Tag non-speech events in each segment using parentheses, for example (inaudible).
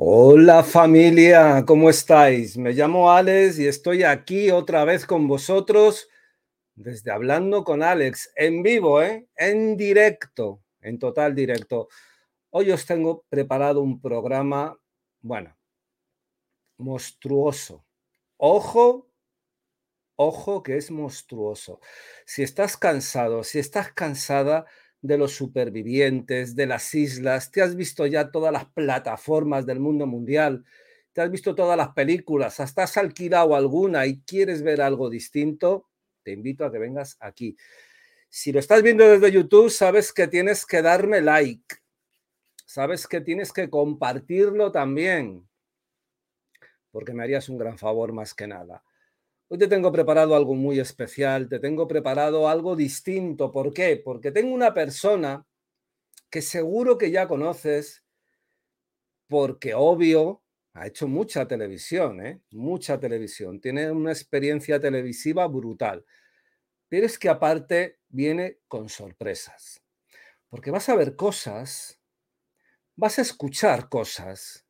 Hola familia, ¿cómo estáis? Me llamo Alex y estoy aquí otra vez con vosotros desde Hablando con Alex, en vivo, ¿eh? en directo, en total directo. Hoy os tengo preparado un programa, bueno, monstruoso. Ojo, ojo que es monstruoso. Si estás cansado, si estás cansada, de los supervivientes, de las islas, te has visto ya todas las plataformas del mundo mundial, te has visto todas las películas, hasta has alquilado alguna y quieres ver algo distinto, te invito a que vengas aquí. Si lo estás viendo desde YouTube, sabes que tienes que darme like, sabes que tienes que compartirlo también, porque me harías un gran favor más que nada. Hoy te tengo preparado algo muy especial, te tengo preparado algo distinto. ¿Por qué? Porque tengo una persona que seguro que ya conoces, porque obvio, ha hecho mucha televisión, ¿eh? mucha televisión, tiene una experiencia televisiva brutal. Pero es que aparte viene con sorpresas, porque vas a ver cosas, vas a escuchar cosas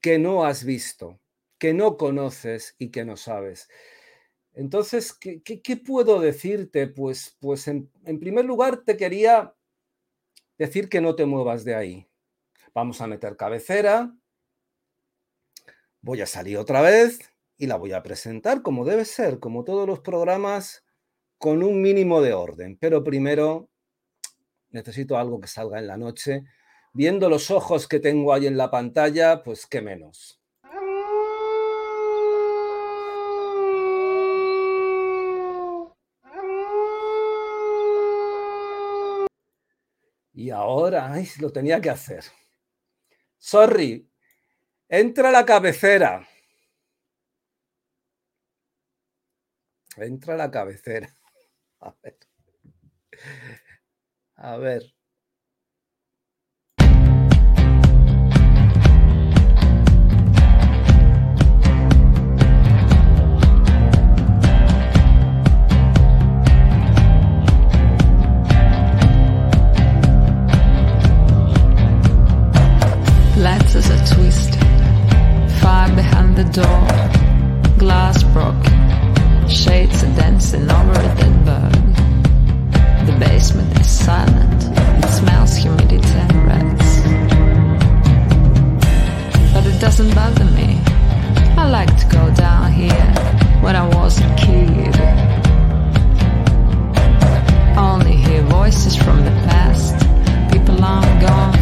que no has visto que no conoces y que no sabes. Entonces, ¿qué, puedo decirte? Pues, pues en, en, primer lugar te quería decir que no te muevas de ahí. Vamos a meter cabecera, voy a salir otra vez y la voy a presentar como debe ser, como todos los programas, con un mínimo de orden. Pero primero necesito algo que salga en la noche. Viendo los ojos que tengo ahí en la pantalla, pues qué menos. Y ahora, ay, lo tenía que hacer. Sorry, entra la cabecera. Entra la cabecera. (laughs) A ver. A ver. Door, glass broken, shades are dancing over a dead bird. The basement is silent, it smells humidity and rats. But it doesn't bother me. I like to go down here when I was a kid. Only hear voices from the past, people long gone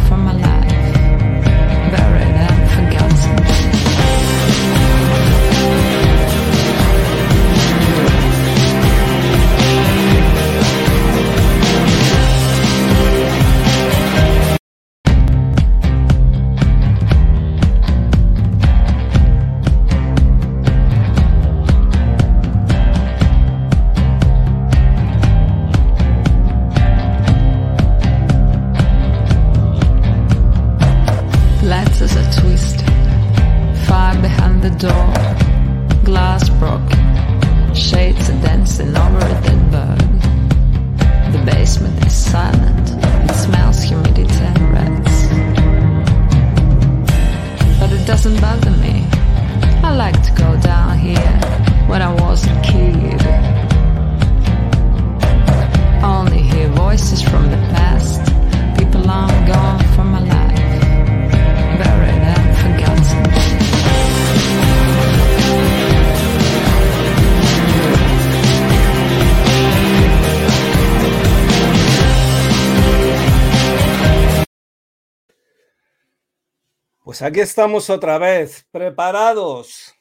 Pues aquí estamos otra vez, preparados,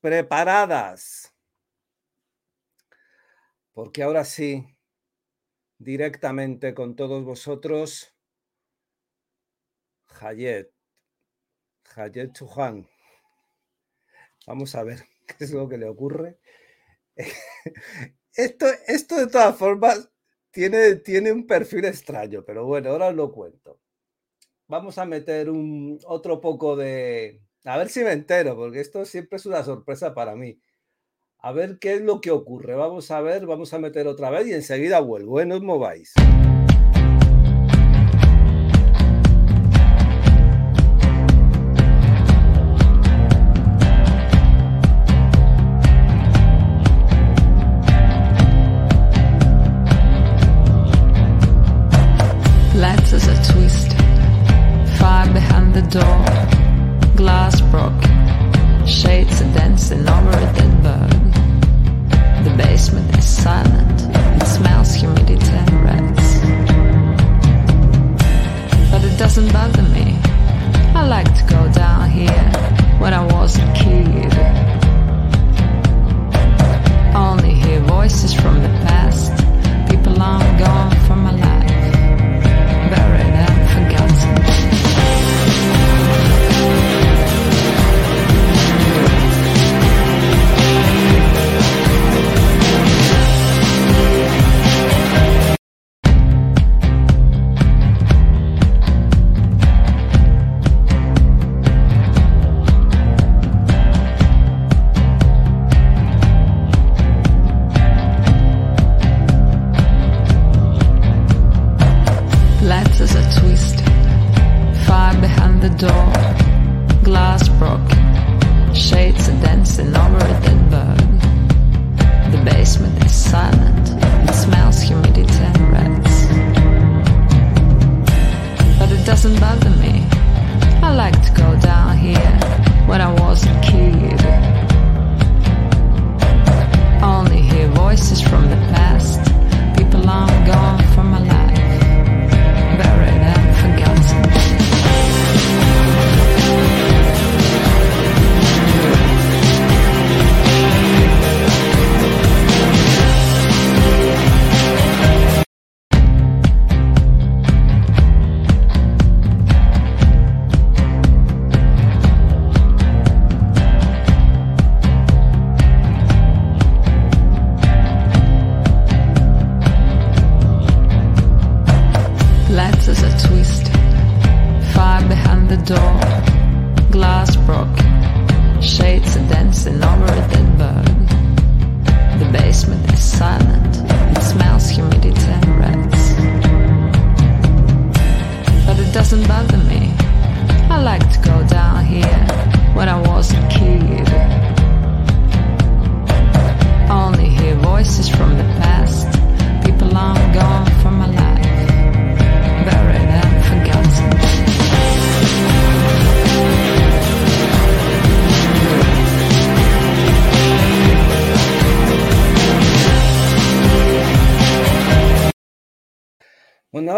preparadas. Porque ahora sí, directamente con todos vosotros, Hayet, Hayet Chuhan. Vamos a ver (laughs) qué es lo que le ocurre. (laughs) Esto, esto de todas formas tiene, tiene un perfil extraño, pero bueno, ahora os lo cuento vamos a meter un otro poco de... A ver si me entero, porque esto siempre es una sorpresa para mí. A ver qué es lo que ocurre. Vamos a ver, vamos a meter otra vez y enseguida vuelvo. No os mováis. The door. Glass broken. Shades are dancing over a dead bird. The basement is silent. It smells humidity and rats. But it doesn't bother me. I like to go down here when I was a kid. Only hear voices from the past. People long gone from my life.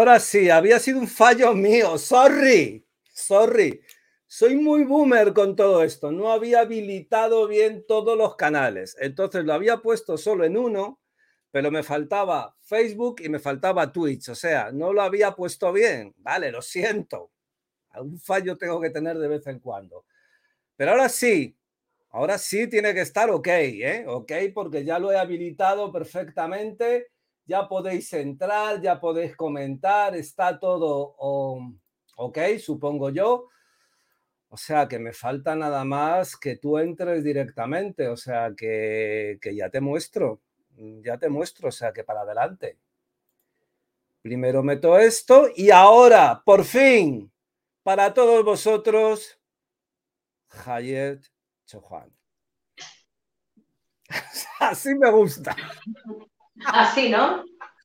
Ahora sí, había sido un fallo mío. Sorry, sorry. Soy muy boomer con todo esto. No había habilitado bien todos los canales. Entonces lo había puesto solo en uno, pero me faltaba Facebook y me faltaba Twitch. O sea, no lo había puesto bien. Vale, lo siento. Algún fallo tengo que tener de vez en cuando. Pero ahora sí, ahora sí tiene que estar ok, ¿eh? Ok, porque ya lo he habilitado perfectamente ya podéis entrar, ya podéis comentar, está todo ok, supongo yo. O sea que me falta nada más que tú entres directamente, o sea que, que ya te muestro, ya te muestro, o sea que para adelante. Primero meto esto y ahora, por fin, para todos vosotros, Hayet Chohan. (laughs) Así me gusta. Así, ¿no?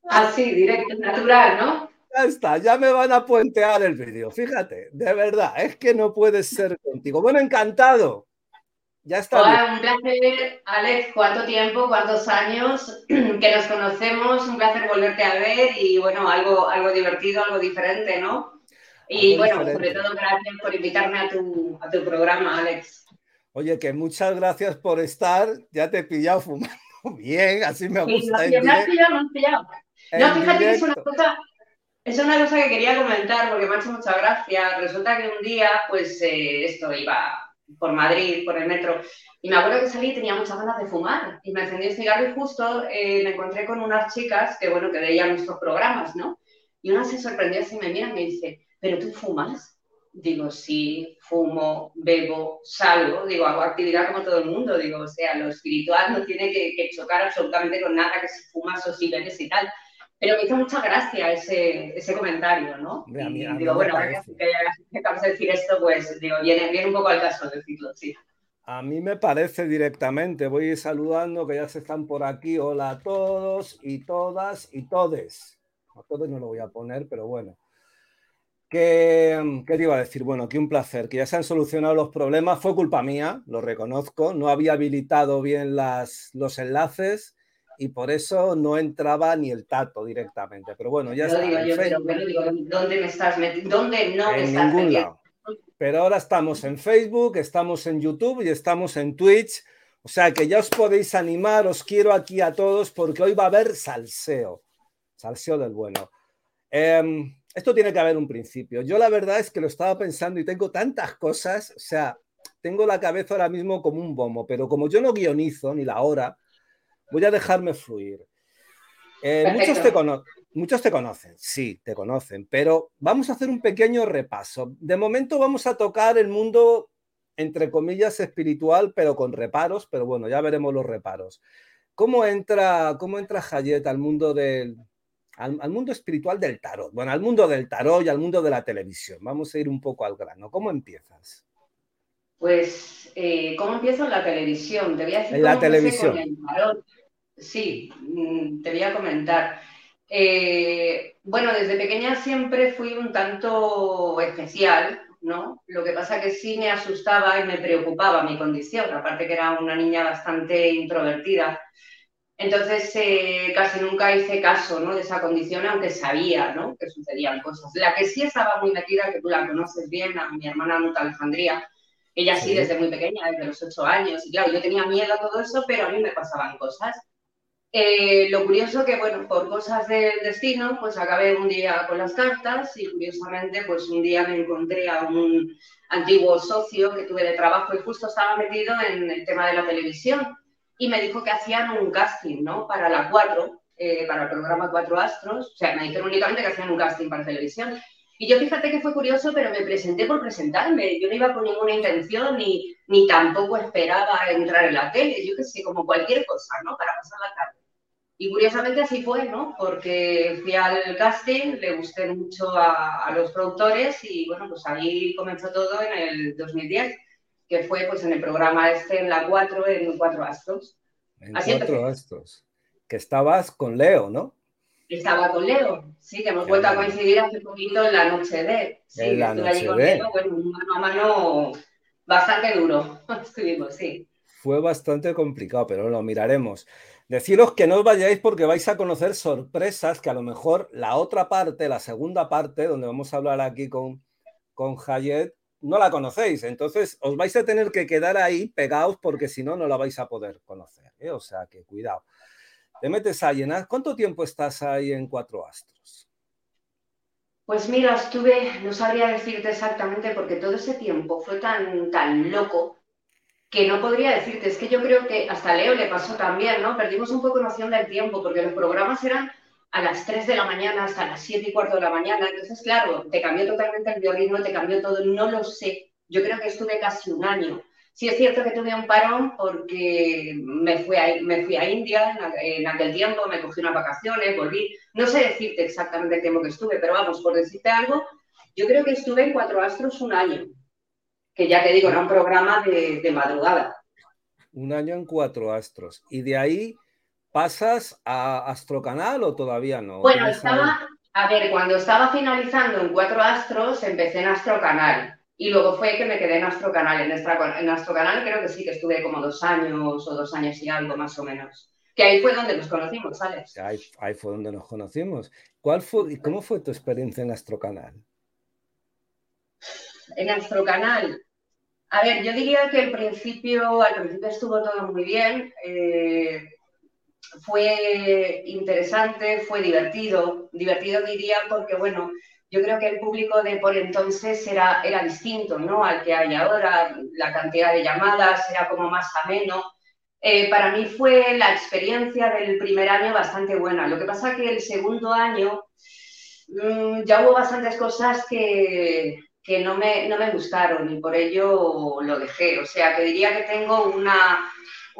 Así, directo, natural, ¿no? Ya está, ya me van a puentear el vídeo. Fíjate, de verdad, es que no puede ser contigo. Bueno, encantado. Ya está. Hola, un placer, Alex. ¿Cuánto tiempo, cuántos años (clears throat) que nos conocemos? Un placer volverte a ver y, bueno, algo, algo divertido, algo diferente, ¿no? Y, algo bueno, diferente. sobre todo, gracias por invitarme a tu, a tu programa, Alex. Oye, que muchas gracias por estar. Ya te he pillado fumando (laughs) bien, así me gusta. Sí, no, me has pillado, me has pillado. No, fíjate que es una cosa, es una cosa que quería comentar porque me ha hecho mucha gracia. Resulta que un día, pues eh, esto iba por Madrid, por el metro, y me acuerdo que salí y tenía muchas ganas de fumar. Y me encendí el cigarro y justo eh, me encontré con unas chicas que, bueno, que veían nuestros programas, ¿no? Y una se sorprendió así, me mira y me dice, ¿pero tú fumas? Digo, sí, fumo, bebo, salgo, digo, hago actividad como todo el mundo, digo, o sea, lo espiritual no tiene que, que chocar absolutamente con nada, que si fumas o si bebes y tal. Pero me hizo mucha gracia ese, ese comentario, ¿no? Mí, y digo, bueno, ahora que acabas de decir esto, pues digo, viene, viene un poco al caso decirlo, sí. A mí me parece directamente, voy saludando que ya se están por aquí. Hola a todos y todas y todes. A todos no lo voy a poner, pero bueno. ¿Qué, te iba a decir? Bueno, que un placer, que ya se han solucionado los problemas. Fue culpa mía, lo reconozco. No había habilitado bien las, los enlaces y por eso no entraba ni el tato directamente. Pero bueno, ya está. Digo, yo, pero, digo, ¿dónde me estás metiendo? ¿Dónde no me estás ningún Lado. Pero ahora estamos en Facebook, estamos en YouTube y estamos en Twitch. O sea que ya os podéis animar, os quiero aquí a todos porque hoy va a haber salseo. Salseo del bueno. Eh, esto tiene que haber un principio. Yo la verdad es que lo estaba pensando y tengo tantas cosas, o sea, tengo la cabeza ahora mismo como un bombo, pero como yo no guionizo ni la hora, voy a dejarme fluir. Eh, muchos, te muchos te conocen, sí, te conocen, pero vamos a hacer un pequeño repaso. De momento vamos a tocar el mundo, entre comillas, espiritual, pero con reparos, pero bueno, ya veremos los reparos. ¿Cómo entra, cómo entra Hayet al mundo del, al, mundo espiritual del tarot. Bueno, al mundo del tarot y al mundo de la televisión. Vamos a ir un poco al grano. ¿Cómo empiezas? Pues, eh, ¿cómo empiezo en la televisión? Te voy a decir en la televisión. Sí, mm, te voy a comentar. Eh, bueno, desde pequeña siempre fui un tanto especial, ¿no? Lo que pasa que sí me asustaba y me preocupaba mi condición, aparte que era una niña bastante introvertida. Entonces, eh, casi nunca hice caso ¿no? de esa condición, aunque sabía ¿no? que sucedían cosas. La que sí estaba muy metida, que tú la conoces bien, a mi hermana Nuta Alejandría, ella sí. desde muy pequeña, desde los ocho años, y claro, yo tenía miedo a todo eso, pero a mí me pasaban cosas. Eh, lo curioso que, bueno, por cosas del destino, pues acabé un día con las cartas y curiosamente, pues un día me encontré a un antiguo socio que tuve de trabajo y justo estaba metido en el tema de la televisión y me dijo que hacían un casting, ¿no? Para la 4, eh, para el programa Cuatro Astros. O sea, me dijeron únicamente que hacían un casting para televisión. Y yo fíjate que fue curioso, pero me presenté por presentarme. Yo no iba con ninguna intención ni, ni tampoco esperaba entrar en la tele. Yo qué sé, como cualquier cosa, ¿no? Para pasar la tarde. Y curiosamente así fue, ¿no? Porque fui al casting, le gusté mucho a, a, los productores y bueno, pues ahí comenzó todo en el 2010 que fue pues en el programa este en la 4, en Cuatro Astros. En Así Cuatro Astros. Que estabas con Leo, ¿no? Estaba con Leo, sí, que hemos vuelto a coincidir hace poquito en la noche de. Sí, en la noche de. Leo, bueno, mano a mano bastante duro (laughs) estuvimos, sí. Fue bastante complicado, pero lo miraremos. Deciros que no os vayáis porque vais a conocer sorpresas que a lo mejor la otra parte, la segunda parte, donde vamos a hablar aquí con, con Hayet, no la conocéis. Entonces os vais a tener que quedar ahí pegados porque si no, no la vais a poder conocer. ¿eh? O sea que cuidado. Te metes a llenar. ¿Cuánto tiempo estás ahí en Cuatro Astros? Pues mira, estuve, no sabría decirte exactamente porque todo ese tiempo fue tan, tan loco que no podría decirte. Es que yo creo que hasta Leo le pasó también, ¿no? Perdimos un poco noción del tiempo porque los programas eran a las 3 de la mañana hasta las 7 y cuarto de la mañana. Entonces, claro, te cambió totalmente el biorritmo, te cambió todo, no lo sé. Yo creo que estuve casi un año. Sí es cierto que tuve un parón porque me fui a, me fui a India en, aquel tiempo, me cogí unas vacaciones, volví. No sé decirte exactamente el tiempo que estuve, pero vamos, por decirte algo, yo creo que estuve en Cuatro Astros un año, que ya te digo, era un programa de, de madrugada. Un año en Cuatro Astros. Y de ahí ¿Pasas a Astrocanal o todavía no? Bueno, estaba, a ver, cuando estaba finalizando en Cuatro Astros, empecé en Astrocanal. Y luego fue que me quedé en Astrocanal. En, en Astrocanal creo que sí, que estuve como dos años o dos años y algo más o menos. Que ahí fue donde nos conocimos, Alex. Ahí, ahí fue donde nos conocimos. ¿Cuál fue, y ¿Cómo fue tu experiencia en Astrocanal? En Astrocanal. A ver, yo diría que al principio, al principio estuvo todo muy bien. Eh, fue interesante, fue divertido, divertido diría porque, bueno, yo creo que el público de por entonces era, era distinto, ¿no? Al que hay ahora, la cantidad de llamadas era como más ameno. Eh, para mí fue la experiencia del primer año bastante buena. Lo que pasa que el segundo año mmm, ya hubo bastantes cosas que, que no, me, no me gustaron y por ello lo dejé. O sea, que diría que tengo una,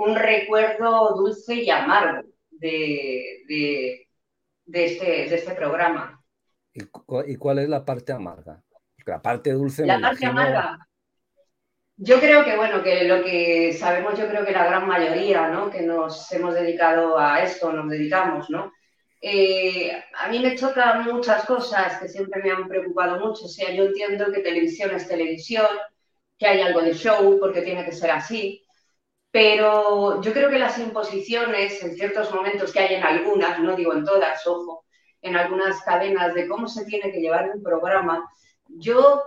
un recuerdo dulce y amargo de, de, este, este, programa. ¿Y, cuál es la parte amarga? la parte dulce. La parte amarga. Yo creo que, bueno, que lo que sabemos, yo creo que la gran mayoría, ¿no? Que nos hemos dedicado a esto, nos dedicamos, ¿no? Eh, a mí me chocan muchas cosas que siempre me han preocupado mucho. O sea, yo entiendo que televisión es televisión, que hay algo de show porque tiene que ser así, pero yo creo que las imposiciones en ciertos momentos que hay en algunas, no digo en todas, ojo, en algunas cadenas de cómo se tiene que llevar un programa, yo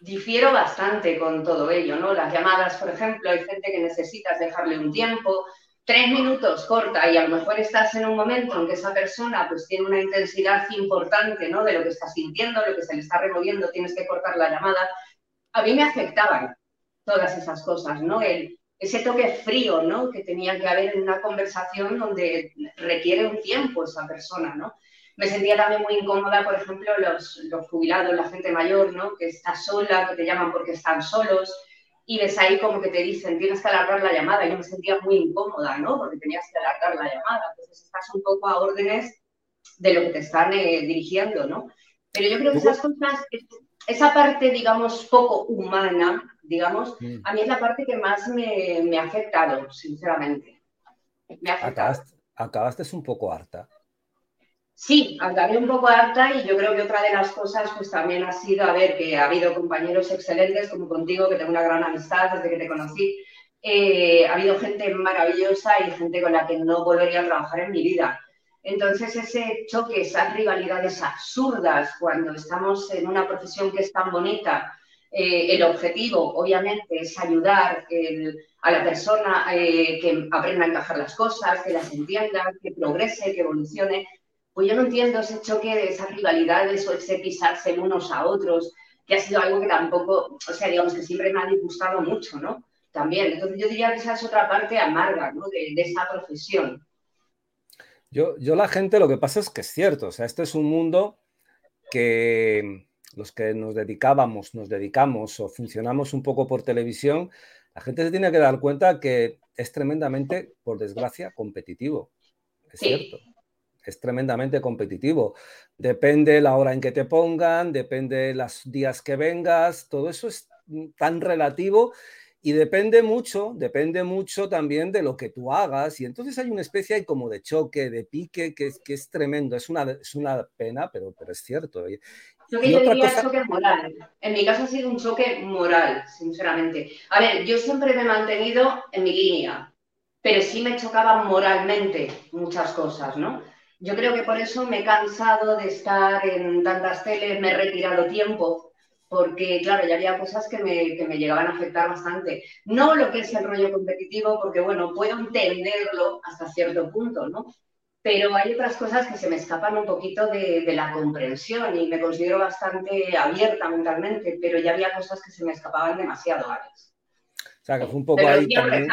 difiero bastante con todo ello, ¿no? Las llamadas, por ejemplo, hay gente que necesitas dejarle un tiempo, tres minutos corta y a lo mejor estás en un momento en que esa persona pues tiene una intensidad importante, ¿no? De lo que está sintiendo, lo que se le está removiendo, tienes que cortar la llamada. A mí me afectaban todas esas cosas, ¿no? El, ese toque frío, ¿no? Que tenía que haber en una conversación donde requiere un tiempo esa persona, ¿no? Me sentía también muy incómoda, por ejemplo, los, los jubilados, la gente mayor, ¿no? Que está sola, que te llaman porque están solos y ves ahí como que te dicen, tienes que alargar la llamada. Yo me sentía muy incómoda, ¿no? Porque tenías que alargar la llamada. Entonces estás un poco a órdenes de lo que te están eh, dirigiendo, ¿no? Pero yo creo que esas cosas, esa parte, digamos, poco humana, digamos, mm. a mí es la parte que más me, me ha afectado, sinceramente. Me ha Acabaste, acabaste un poco harta. Sí, acabé un poco harta y yo creo que otra de las cosas pues también ha sido, a ver, que ha habido compañeros excelentes como contigo, que tengo una gran amistad desde que te conocí. Eh, ha habido gente maravillosa y gente con la que no volvería a trabajar en mi vida. Entonces ese choque, esas rivalidades absurdas cuando estamos en una profesión que es tan bonita, eh, el objetivo obviamente es ayudar a la persona eh, que aprenda a encajar las cosas, que las entienda, que progrese, que evolucione, pues yo no entiendo ese choque de esas rivalidades o ese pisarse unos a otros, que ha sido algo que tampoco, o sea, digamos que siempre me ha disgustado mucho, ¿no? También. Entonces yo diría que esa es otra parte amarga, ¿no? De, esa profesión. Yo, yo la gente, lo que pasa es que es cierto, o sea, este es un mundo que los que nos dedicábamos, nos dedicamos o funcionamos un poco por televisión, la gente se tiene que dar cuenta que es tremendamente, por desgracia, competitivo. Es cierto es tremendamente competitivo. Depende la hora en que te pongan, depende los días que vengas, todo eso es tan relativo y depende mucho, depende mucho también de lo que tú hagas. Y entonces hay una especie como de choque, de pique, que es, que es tremendo. Es una, es una pena, pero, pero es cierto. Yo que yo diría cosa... choque moral. En mi caso ha sido un choque moral, sinceramente. A ver, yo siempre me he mantenido en mi línea, pero sí me chocaban moralmente muchas cosas, ¿no? Yo creo que por eso me he cansado de estar en tantas teles, me he retirado tiempo, porque claro, ya había cosas que me, que me llegaban a afectar bastante. No lo que es el rollo competitivo, porque bueno, puedo entenderlo hasta cierto punto, ¿no? Pero hay otras cosas que se me escapan un poquito de, de la comprensión y me considero bastante abierta mentalmente, pero ya había cosas que se me escapaban demasiado, Alex. O sea, que fue un poco ahí también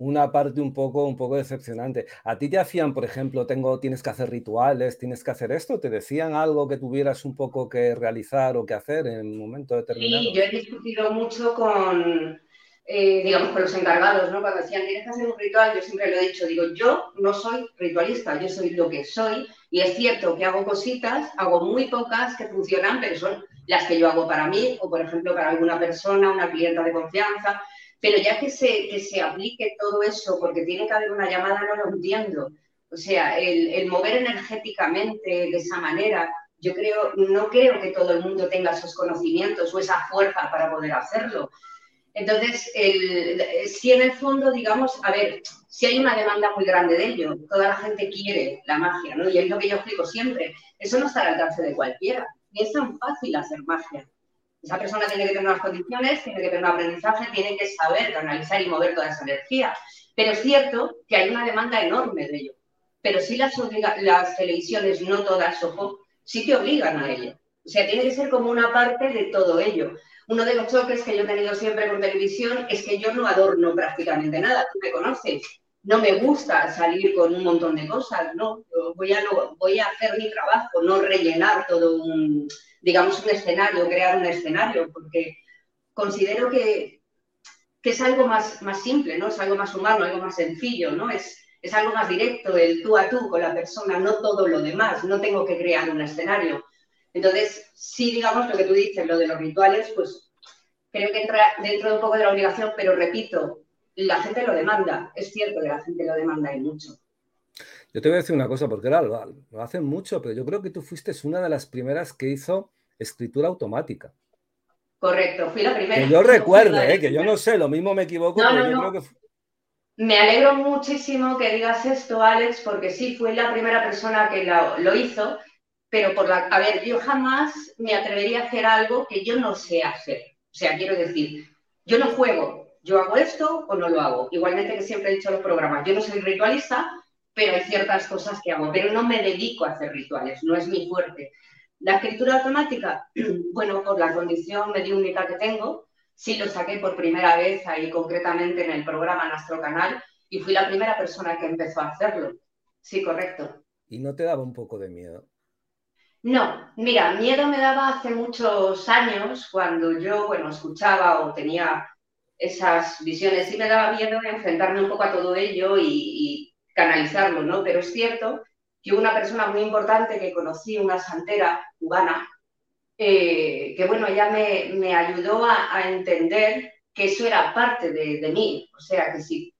una parte un poco, un poco decepcionante. ¿A ti te hacían, por ejemplo, tengo, tienes que hacer rituales, tienes que hacer esto? ¿Te decían algo que tuvieras un poco que realizar o que hacer en un momento determinado? Sí, yo he discutido mucho con, eh, digamos, con los encargados, ¿no? Cuando decían, tienes que hacer un ritual, yo siempre lo he dicho, digo, yo no soy ritualista, yo soy lo que soy y es cierto que hago cositas, hago muy pocas que funcionan, pero son las que yo hago para mí o, por ejemplo, para alguna persona, una clienta de confianza pero ya que se, que se aplique todo eso, porque tiene que haber una llamada, no lo entiendo. O sea, el, mover energéticamente de esa manera, yo creo, no creo que todo el mundo tenga esos conocimientos o esa fuerza para poder hacerlo. Entonces, si en el fondo, digamos, a ver, si hay una demanda muy grande de ello, toda la gente quiere la magia, ¿no? Y es lo que yo explico siempre, eso no está al alcance de cualquiera, ni es tan fácil hacer magia. Esa persona tiene que tener unas condiciones, tiene que tener un aprendizaje, tiene que saber canalizar y mover toda esa energía. Pero es cierto que hay una demanda enorme de ello. Pero sí las, las televisiones, no todas, ojo, sí que obligan a ello. O sea, tiene que ser como una parte de todo ello. Uno de los choques que yo he tenido siempre con televisión es que yo no adorno prácticamente nada. Tú me conoces. No me gusta salir con un montón de cosas, no. Voy a, hacer mi trabajo, no rellenar todo un, digamos, un escenario, crear un escenario, porque considero que, es algo más, más simple, ¿no? Es algo más humano, algo más sencillo, ¿no? Es, es algo más directo, el tú a tú con la persona, no todo lo demás, no tengo que crear un escenario. Entonces, sí, digamos, lo que tú dices, lo de los rituales, pues creo que entra dentro de un poco de la obligación, pero repito, la gente lo demanda, es cierto que la gente lo demanda y mucho. Yo te voy a decir una cosa, porque ahora lo, lo hacen mucho, pero yo creo que tú fuiste una de las primeras que hizo escritura automática. Correcto, fui la primera. Que yo recuerde, eh, que yo no sé, lo mismo me equivoco, pero yo creo que... Me alegro muchísimo que digas esto, Alex, porque sí, fui la primera persona que lo, hizo, pero por la... A ver, yo jamás me atrevería a hacer algo que yo no sé hacer. O sea, quiero decir, yo no juego, yo hago esto o no lo hago. Igualmente que siempre he dicho en los programas, yo no soy ritualista, pero hay ciertas cosas que hago, pero no me dedico a hacer rituales, no es mi fuerte. La escritura automática, (clears throat) bueno, por la condición mediúnica que tengo, sí lo saqué por primera vez ahí concretamente en el programa nuestro canal y fui la primera persona que empezó a hacerlo. Sí, correcto. ¿Y no te daba un poco de miedo? No, mira, miedo me daba hace muchos años cuando yo, bueno, escuchaba o tenía esas visiones. Sí me daba miedo enfrentarme un poco a todo ello y, y canalizarlo, ¿no? Pero es cierto que una persona muy importante que conocí, una santera cubana, eh, que bueno, ella me, me ayudó a, entender que eso era parte de, de, mí. O sea, que si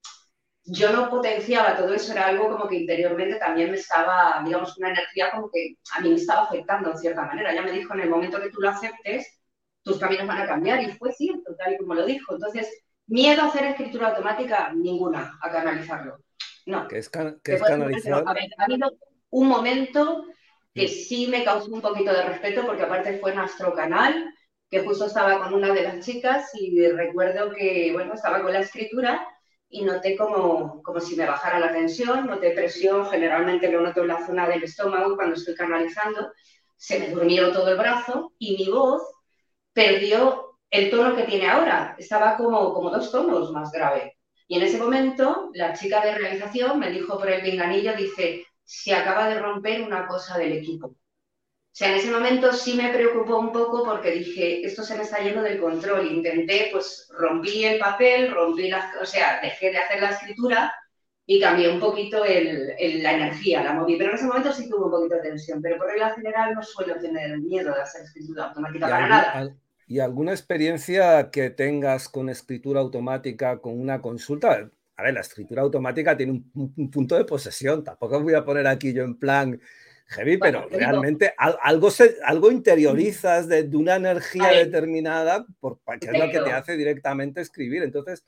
yo no potenciaba todo eso, era algo como que interiormente también me estaba, digamos, una energía como que a mí me estaba afectando en cierta manera. Ella me dijo, en el momento que tú lo aceptes, tus caminos van a cambiar. Y fue cierto, tal y como lo dijo. Entonces, miedo a hacer escritura automática, ninguna, a canalizarlo. No. ¿Qué es, que es canalizar? ha habido un momento que sí me causó un poquito de respeto porque aparte fue nuestro canal, que justo estaba con una de las chicas y recuerdo que, bueno, estaba con la escritura y noté como, como si me bajara la tensión, noté presión, generalmente lo noto en la zona del estómago cuando estoy canalizando, se me durmió todo el brazo y mi voz perdió el tono que tiene ahora, estaba como, como dos tonos más grave. Y en ese momento la chica de realización me dijo por el pinganillo, dice, se acaba de romper una cosa del equipo. O sea, en ese momento sí me preocupó un poco porque dije, esto se me está yendo del control. Intenté, pues rompí el papel, rompí la, o sea, dejé de hacer la escritura y cambié un poquito el, la energía, la moví. Pero en ese momento sí tuve un poquito de tensión. Pero por regla general no suelo tener miedo de hacer escritura automática para nada. ¿Y alguna experiencia que tengas con escritura automática, con una consulta? a ver, la escritura automática tiene un, punto de posesión. Tampoco voy a poner aquí yo en plan heavy, pero realmente algo, algo interiorizas de, una energía determinada, por, que es lo que te hace directamente escribir. Entonces,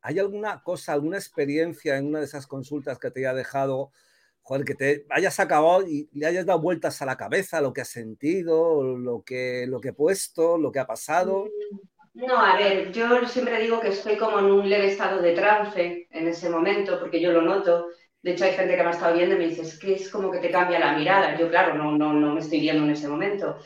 ¿hay alguna cosa, alguna experiencia en una de esas consultas que te haya dejado, joder, que te hayas acabado y le hayas dado vueltas a la cabeza lo que has sentido, lo que, lo que he puesto, lo que ha pasado? Mm, no, a ver, yo siempre digo que estoy como en un leve estado de trance en ese momento, porque yo lo noto. De hecho, hay gente que me ha estado viendo y me dice, es que es como que te cambia la mirada. Yo, claro, no, no, no me estoy viendo en ese momento.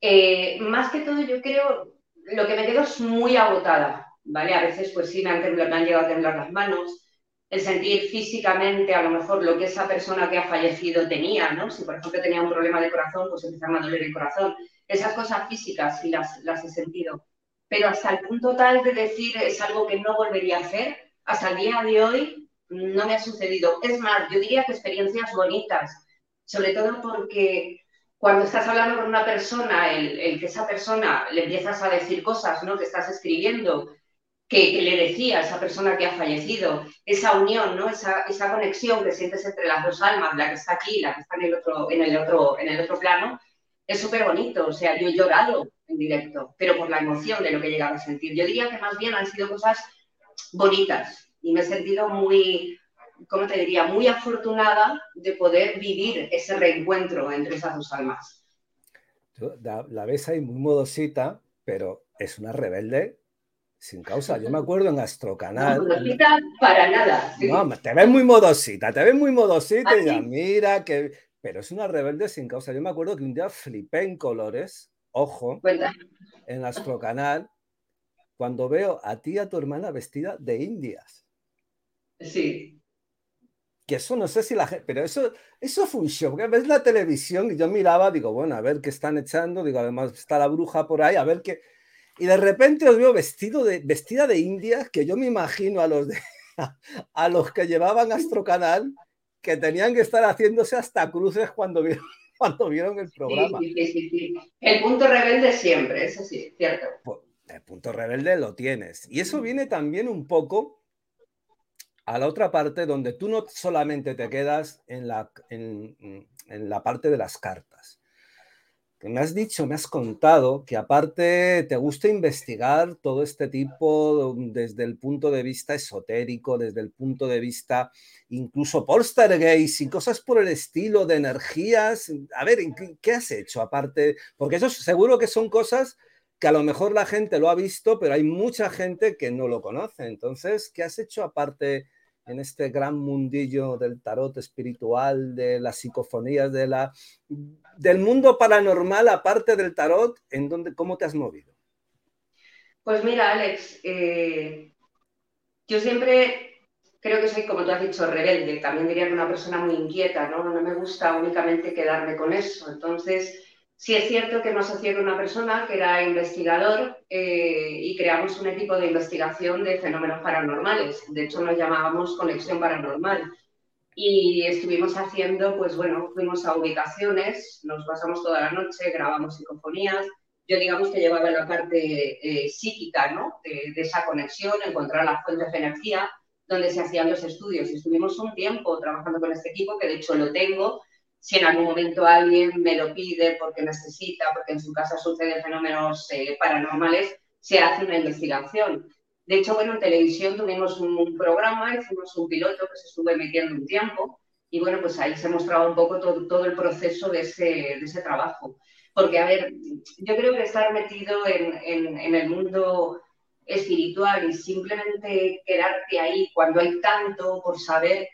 Eh, más que todo, yo creo, lo que me quedo es muy agotada, ¿vale? A veces, pues sí, me han, me han llegado a temblar las manos, el sentir físicamente a lo mejor lo que esa persona que ha fallecido tenía, ¿no? Si, por ejemplo, tenía un problema de corazón, pues empezaba a doler el corazón. Esas cosas físicas sí las, las he sentido pero hasta el punto tal de decir es algo que no volvería a hacer, hasta el día de hoy no me ha sucedido. Es más, yo diría que experiencias bonitas, sobre todo porque cuando estás hablando con una persona, el, que esa persona le empiezas a decir cosas, ¿no? Que estás escribiendo, que, le decía a esa persona que ha fallecido, esa unión, ¿no? Esa, esa, conexión que sientes entre las dos almas, la que está aquí, la que está en el otro, en el otro, en el otro plano, es súper bonito. O sea, yo he llorado en directo, pero por la emoción de lo que he llegado a sentir. Yo diría que más bien han sido cosas bonitas y me he sentido muy, ¿cómo te diría? Muy afortunada de poder vivir ese reencuentro entre esas dos almas. La ves ahí muy modosita, pero es una rebelde sin causa. Yo me acuerdo en Astrocanal. No, modosita para nada. No, te ves muy modosita, te ves muy modosita y ya, mira que. Pero es una rebelde sin causa. Yo me acuerdo que un día flipé en colores ojo, en nuestro canal, cuando veo a ti y a tu hermana vestida de indias. Sí. Que eso no sé si la gente, pero eso, eso un show, ves la televisión y yo miraba, digo, bueno, a ver qué están echando, digo, además está la bruja por ahí, a ver qué... Y de repente os veo vestido de, vestida de indias, que yo me imagino a los, de, (laughs) a los que llevaban Astrocanal, que tenían que estar haciéndose hasta cruces cuando vieron (laughs) cuando vieron el programa. Sí, sí, sí, el punto rebelde siempre, eso sí, cierto. El punto rebelde lo tienes. Y eso viene también un poco a la otra parte donde tú no solamente te quedas en la, en, la parte de las cartas. Que me has dicho, me has contado que aparte te gusta investigar todo este tipo desde el punto de vista esotérico, desde el punto de vista incluso poltergeist y cosas por el estilo de energías. A ver, ¿qué has hecho aparte? Porque eso seguro que son cosas que a lo mejor la gente lo ha visto, pero hay mucha gente que no lo conoce. Entonces, ¿qué has hecho aparte en este gran mundillo del tarot espiritual, de las psicofonías, de la, del mundo paranormal, aparte del tarot, en donde, ¿cómo te has movido? Pues mira, Alex, eh, yo siempre creo que soy, como tú has dicho, rebelde. También diría que una persona muy inquieta, ¿no? No me gusta únicamente quedarme con eso. Entonces, Sí es cierto que me asocié con una persona que era investigador eh, y creamos un equipo de investigación de fenómenos paranormales. De hecho, nos llamábamos Conexión Paranormal. Y estuvimos haciendo, pues bueno, fuimos a ubicaciones, nos pasamos toda la noche, grabamos psicofonías. Yo digamos que llevaba la parte eh, psíquica, ¿no? De, de esa conexión, encontrar las fuentes de energía donde se hacían los estudios. Estuvimos un tiempo trabajando con este equipo, que de hecho lo tengo, si en algún momento alguien me lo pide porque necesita, porque en su casa suceden fenómenos eh, paranormales, se hace una investigación. De hecho, bueno, en televisión tuvimos un programa, hicimos un piloto que se estuvo emitiendo un tiempo y bueno, pues ahí se mostraba un poco todo, el proceso de ese, de ese, trabajo. Porque, a ver, yo creo que estar metido en, en, en el mundo espiritual y simplemente quedarte ahí cuando hay tanto por saber,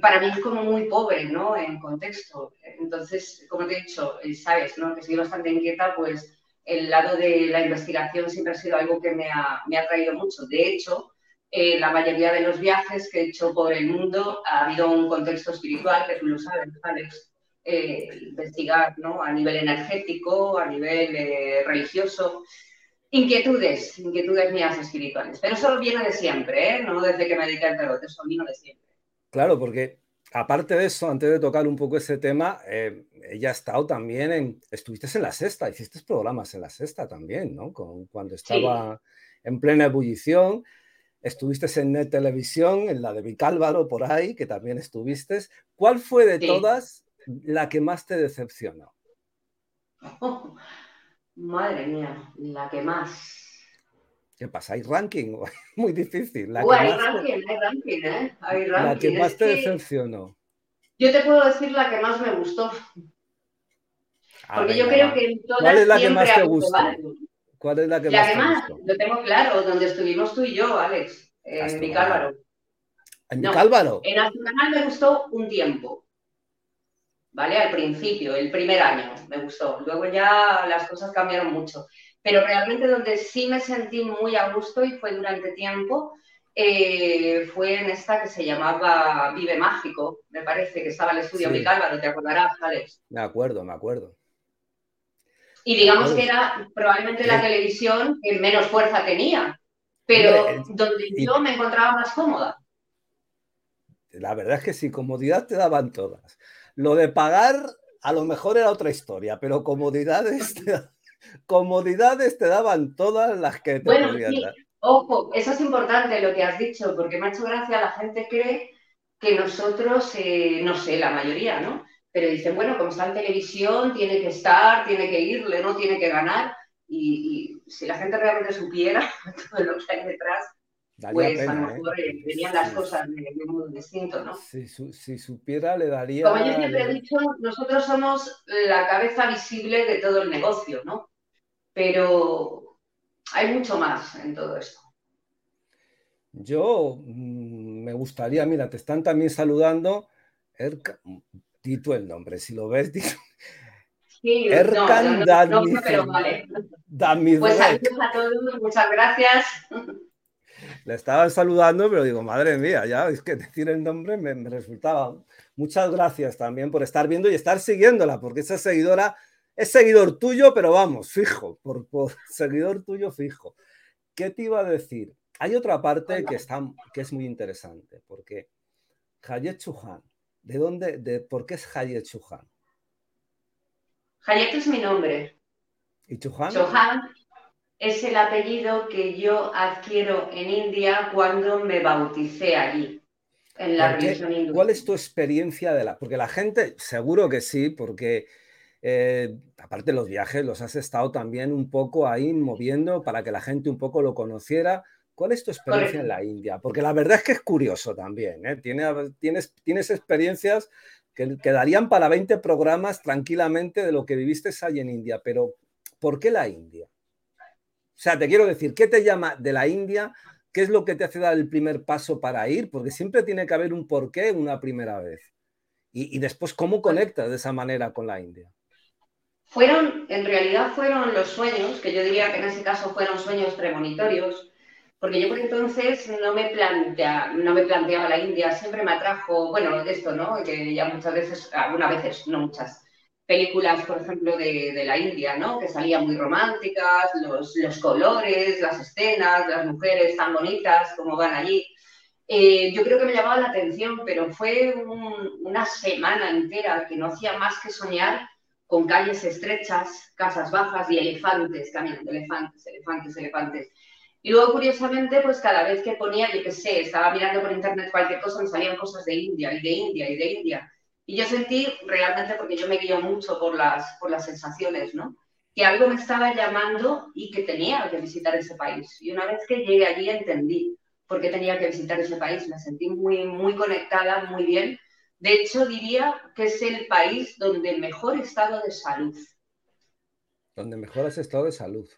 para mí es como muy pobre, ¿no? En contexto. Entonces, como te he dicho, eh, sabes, ¿no? Que soy bastante inquieta, pues el lado de la investigación siempre ha sido algo que me ha, me ha traído mucho. De hecho, eh, la mayoría de los viajes que he hecho por el mundo ha habido un contexto espiritual, que tú lo sabes, Alex, eh, investigar, ¿no? A nivel energético, a nivel religioso. Inquietudes, inquietudes mías espirituales. Pero eso viene de siempre, ¿eh? No desde que me dediqué al tarot, eso vino de siempre. Claro, porque aparte de eso, antes de tocar un poco ese tema, eh, ella ha estado también en, estuviste en la sexta, hiciste programas en la sexta también, ¿no? Con, cuando estaba en plena ebullición, estuviste en Net Televisión, en la de Vicálvaro por ahí, que también estuviste. ¿Cuál fue de todas la que más te decepcionó? (laughs) madre mía, la que más. ¿Qué pasa? ¿Hay ranking? (laughs) Muy difícil. La hay ranking, hay ranking, ¿eh? Hay ranking. La que más te decepcionó. Yo te puedo decir la que más me gustó. Ah, Porque yo creo que en todas ¿Cuál es la que más te gustó? ¿Cuál es la que la más que más, Lo tengo claro, donde estuvimos tú y yo, Alex, en mi Cálvaro. ¿En mi Cálvaro? En Nacional me gustó un tiempo. ¿Vale? Al principio, el primer año me gustó. Luego ya las cosas cambiaron mucho pero realmente donde sí me sentí muy a gusto y fue durante tiempo, eh, fue en esta que se llamaba Vive Mágico, me parece, que estaba el estudio sí. ¿te acordarás, Alex? Me acuerdo, me acuerdo. Y digamos que era probablemente la televisión que menos fuerza tenía, pero donde yo me encontraba más cómoda. La verdad es que sí, comodidad te daban todas. Lo de pagar a lo mejor era otra historia, pero comodidades te, comodidades te daban todas las que te bueno, podían dar. Ojo, eso es importante lo que has dicho, porque me ha hecho gracia, la gente cree que nosotros, eh, no sé, la mayoría, ¿no? Pero dicen, bueno, como está en televisión, tiene que estar, tiene que irle, no tiene que ganar. Y, si la gente realmente supiera (laughs) todo lo que hay detrás, pues a lo ¿eh? mejor eh, venían las cosas de, un modo distinto, ¿no? Si, si, supiera, le daría... Como yo siempre he dicho, nosotros somos la cabeza visible de todo el negocio, ¿no? Pero hay mucho más en todo esto. Yo mm, me gustaría, mira, te están también saludando. Erka, di tú el nombre, si lo ves, (laughs) di. Sí, Erkan no, no, no, pero vale. Pues saludos a todos, muchas gracias. Le estaban saludando, pero digo, madre mía, ya es que decir el nombre me, me resultaba. Muchas gracias también por estar viendo y estar siguiéndola, porque esa seguidora es seguidor tuyo, pero vamos, fijo, por, seguidor tuyo fijo. ¿Qué te iba a decir? Hay otra parte que, está, que es muy interesante, porque Hayet Chuhan, ¿de dónde, de, por qué es Hayet Chuhan? Hayet es mi nombre. ¿Y Chuhan? Chuhan, es el apellido que yo adquiero en India cuando me bauticé allí, en la religión hindú. ¿Cuál es tu experiencia de la...? Porque la gente, seguro que sí, porque eh, aparte los viajes los has estado también un poco ahí moviendo para que la gente un poco lo conociera. ¿Cuál es tu experiencia en la India? Porque la verdad es que es curioso también. ¿eh? tienes, tienes experiencias que, que, darían para 20 programas tranquilamente de lo que viviste ahí en India, pero ¿por qué la India? O sea, te quiero decir, ¿qué te llama de la India? ¿Qué es lo que te hace dar el primer paso para ir? Porque siempre tiene que haber un porqué una primera vez. Y, después, ¿cómo conectas de esa manera con la India? Fueron, en realidad fueron los sueños, que yo diría que en ese caso fueron sueños premonitorios, porque yo por entonces no me, plantea, no me planteaba la India, siempre me atrajo, bueno, esto, ¿no? Que ya muchas veces, algunas veces, no muchas, películas, por ejemplo, de, la India, ¿no? Que salían muy románticas, los, colores, las escenas, las mujeres tan bonitas como van allí. Eh, yo creo que me llamaba la atención, pero fue una semana entera que no hacía más que soñar con calles estrechas, casas bajas y elefantes, caminando, elefantes, elefantes, elefantes. Y luego, curiosamente, pues cada vez que ponía, yo qué sé, estaba mirando por internet cualquier cosa, me salían cosas de India y de India y de India. Y yo sentí realmente, porque yo me guío mucho por las, por las sensaciones, ¿no? Que algo me estaba llamando y que tenía que visitar ese país. Y una vez que llegué allí entendí por qué tenía que visitar ese país. Me sentí muy, muy conectada, muy bien. De hecho, diría que es el país donde mejor estado de salud. Donde mejor has estado de salud.